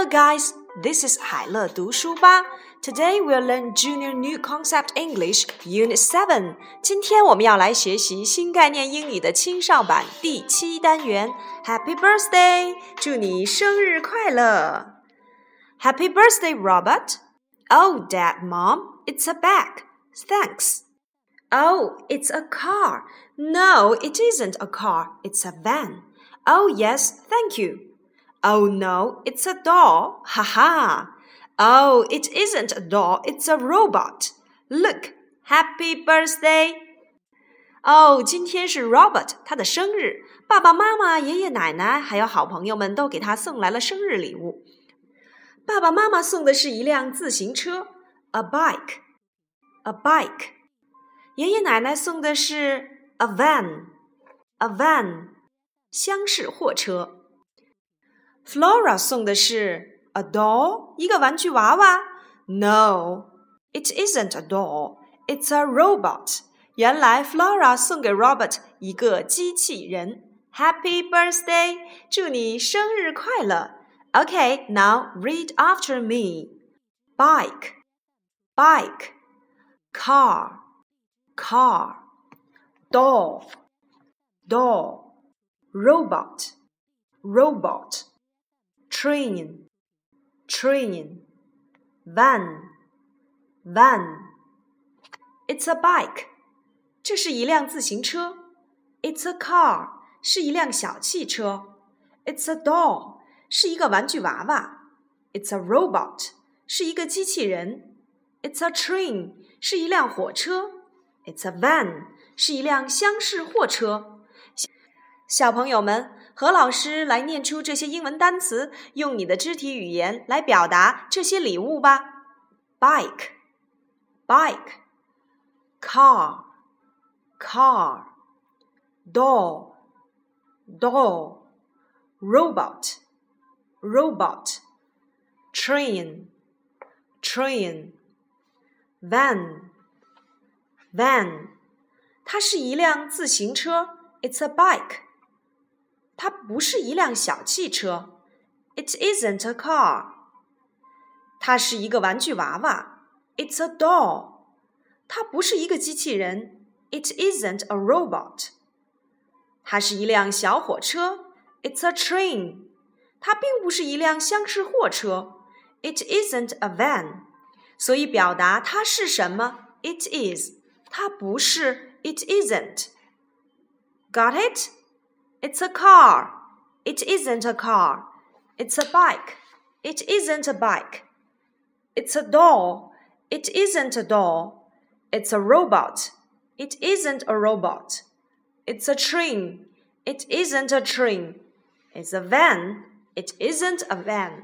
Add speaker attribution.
Speaker 1: Hello, guys. This is 海乐读书吧。Today we'll learn Junior New Concept English Unit Seven。今天我们要来学习新概念英语的青少版第七单元。Happy birthday！祝你生日快乐！Happy birthday, Robert! Oh, Dad, Mom, it's a bag. Thanks. Oh, it's a car. No, it isn't a car. It's a van. Oh, yes, thank you. Oh no, it's a doll. Ha ha. Oh, it isn't a doll, it's a robot. Look, happy birthday. 哦，今天是 Robert 他的生日，爸爸妈妈、爷爷奶奶还有好朋友们都给他送来了生日礼物。爸爸妈妈送的是一辆自行车，a bike，a bike。爷爷奶奶送的是 a van，a van，厢式货车。 Flora 送的是 a doll，一个玩具娃娃。No，it isn't a doll，it's a robot。原来 Flora 送给 Robert 一个机器人。Happy birthday，祝你生日快乐。Okay, now read after me. Bike, bike, car, car, doll, doll, robot, robot train, train, van, van. It's a bike，这是一辆自行车。It's a car，是一辆小汽车。It's a doll，是一个玩具娃娃。It's a robot，是一个机器人。It's a train，是一辆火车。It's a van，是一辆厢式货车。小朋友们， 何老师来念出这些英文单词，用你的肢体语言来表达这些礼物吧。Bike, bike, car, car, doll, doll, robot, robot, train, train, van, van。它是一辆自行车。It's a bike. 它不是一辆小汽车，It isn't a car。它是一个玩具娃娃，It's a doll。它不是一个机器人，It isn't a robot。它是一辆小火车，It's a train。它并不是一辆厢式货车，It isn't a van。所以表达它是什么，It is。它不是，It isn't。Got it? It's a car. It isn't a car. It's a bike. It isn't a bike. It's a doll. It isn't a doll. It's a robot. It isn't a robot. It's a train. It isn't a train. It's a van. It isn't a van.